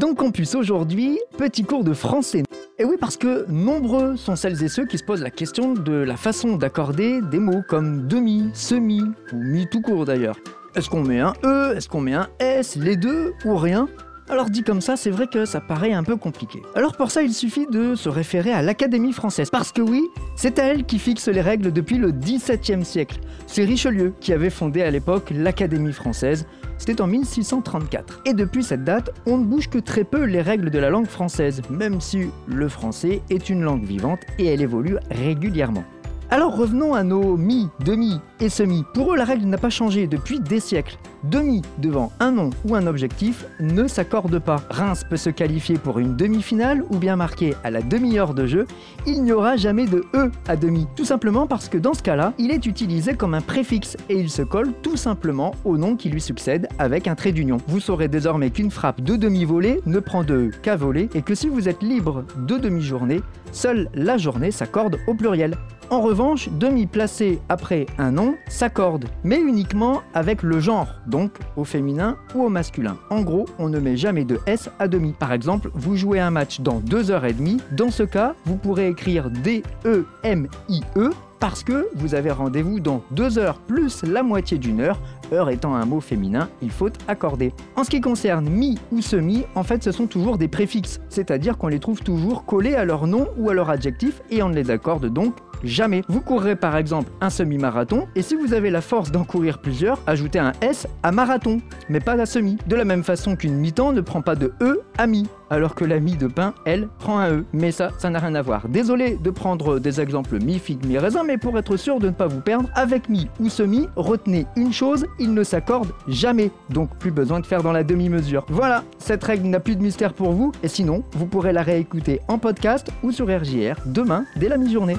Campus aujourd'hui, petit cours de français. Et oui, parce que nombreux sont celles et ceux qui se posent la question de la façon d'accorder des mots comme demi, semi, ou mi tout court d'ailleurs. Est-ce qu'on met un E Est-ce qu'on met un S Les deux Ou rien? Alors dit comme ça, c'est vrai que ça paraît un peu compliqué. Alors pour ça, il suffit de se référer à l'Académie française, parce que oui, c'est elle qui fixe les règles depuis le XVIIe siècle. C'est Richelieu qui avait fondé à l'époque l'Académie française, c'était en 1634. Et depuis cette date, on ne bouge que très peu les règles de la langue française, même si le français est une langue vivante et elle évolue régulièrement. Alors revenons à nos mi, demi et semi. Pour eux, la règle n'a pas changé depuis des siècles. Demi devant un nom ou un objectif ne s'accorde pas. Reims peut se qualifier pour une demi-finale ou bien marquer à la demi-heure de jeu, il n'y aura jamais de E à demi. Tout simplement parce que dans ce cas-là, il est utilisé comme un préfixe et il se colle tout simplement au nom qui lui succède avec un trait d'union. Vous saurez désormais qu'une frappe de demi-volée ne prend de E qu'à voler et que si vous êtes libre de demi-journée, seule la journée s'accorde au pluriel. En revanche, demi placé après un nom s'accorde, mais uniquement avec le genre, donc au féminin ou au masculin. En gros, on ne met jamais de S à demi. Par exemple, vous jouez un match dans 2h30, dans ce cas, vous pourrez écrire D-E-M-I-E parce que vous avez rendez-vous dans 2 heures plus la moitié d'une heure, heure étant un mot féminin, il faut accorder. En ce qui concerne mi ou semi, en fait ce sont toujours des préfixes, c'est-à-dire qu'on les trouve toujours collés à leur nom ou à leur adjectif et on les accorde donc Jamais. Vous courrez par exemple un semi-marathon et si vous avez la force d'en courir plusieurs, ajoutez un S à marathon, mais pas à semi. De la même façon qu'une mi-temps ne prend pas de E à mi, alors que la mie de pain, elle, prend un E. Mais ça, ça n'a rien à voir. Désolé de prendre des exemples mi-figue, mi-raisin, mais pour être sûr de ne pas vous perdre, avec mi ou semi, retenez une chose, ils ne s'accordent jamais. Donc plus besoin de faire dans la demi-mesure. Voilà, cette règle n'a plus de mystère pour vous, et sinon, vous pourrez la réécouter en podcast ou sur RJR demain dès la mi-journée.